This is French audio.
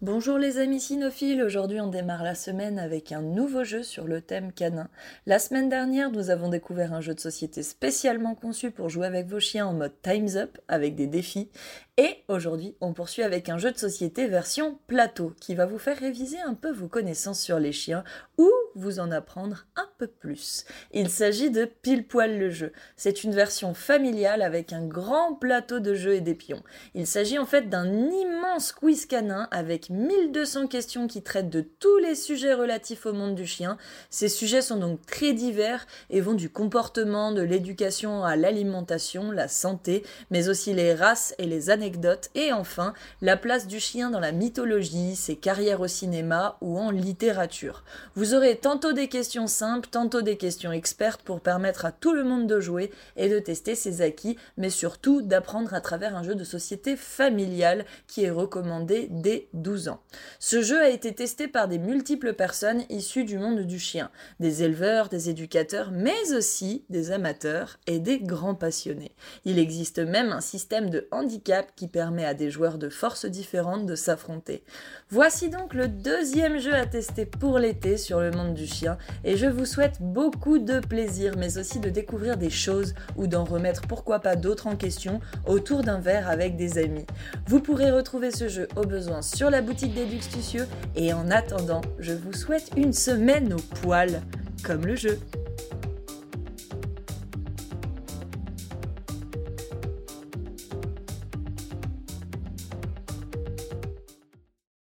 Bonjour les amis cynophiles, aujourd'hui on démarre la semaine avec un nouveau jeu sur le thème canin. La semaine dernière nous avons découvert un jeu de société spécialement conçu pour jouer avec vos chiens en mode Time's Up avec des défis. Et aujourd'hui on poursuit avec un jeu de société version plateau qui va vous faire réviser un peu vos connaissances sur les chiens ou vous en apprendre un peu plus. Il s'agit de Pile Poil le jeu. C'est une version familiale avec un grand plateau de jeux et des pions. Il s'agit en fait d'un immense quiz canin avec 1200 questions qui traitent de tous les sujets relatifs au monde du chien. Ces sujets sont donc très divers et vont du comportement, de l'éducation à l'alimentation, la santé, mais aussi les races et les anecdotes et enfin la place du chien dans la mythologie, ses carrières au cinéma ou en littérature. Vous aurez tantôt des questions simples, tantôt des questions expertes pour permettre à tout le monde de jouer et de tester ses acquis, mais surtout d'apprendre à travers un jeu de société familial qui est recommandé dès 12 ans. Ce jeu a été testé par des multiples personnes issues du monde du chien, des éleveurs, des éducateurs, mais aussi des amateurs et des grands passionnés. Il existe même un système de handicap qui permet à des joueurs de forces différentes de s'affronter. Voici donc le deuxième jeu à tester pour l'été sur le du chien et je vous souhaite beaucoup de plaisir mais aussi de découvrir des choses ou d'en remettre pourquoi pas d'autres en question autour d'un verre avec des amis. Vous pourrez retrouver ce jeu au besoin sur la boutique des Duxtucieux et en attendant, je vous souhaite une semaine au poil comme le jeu.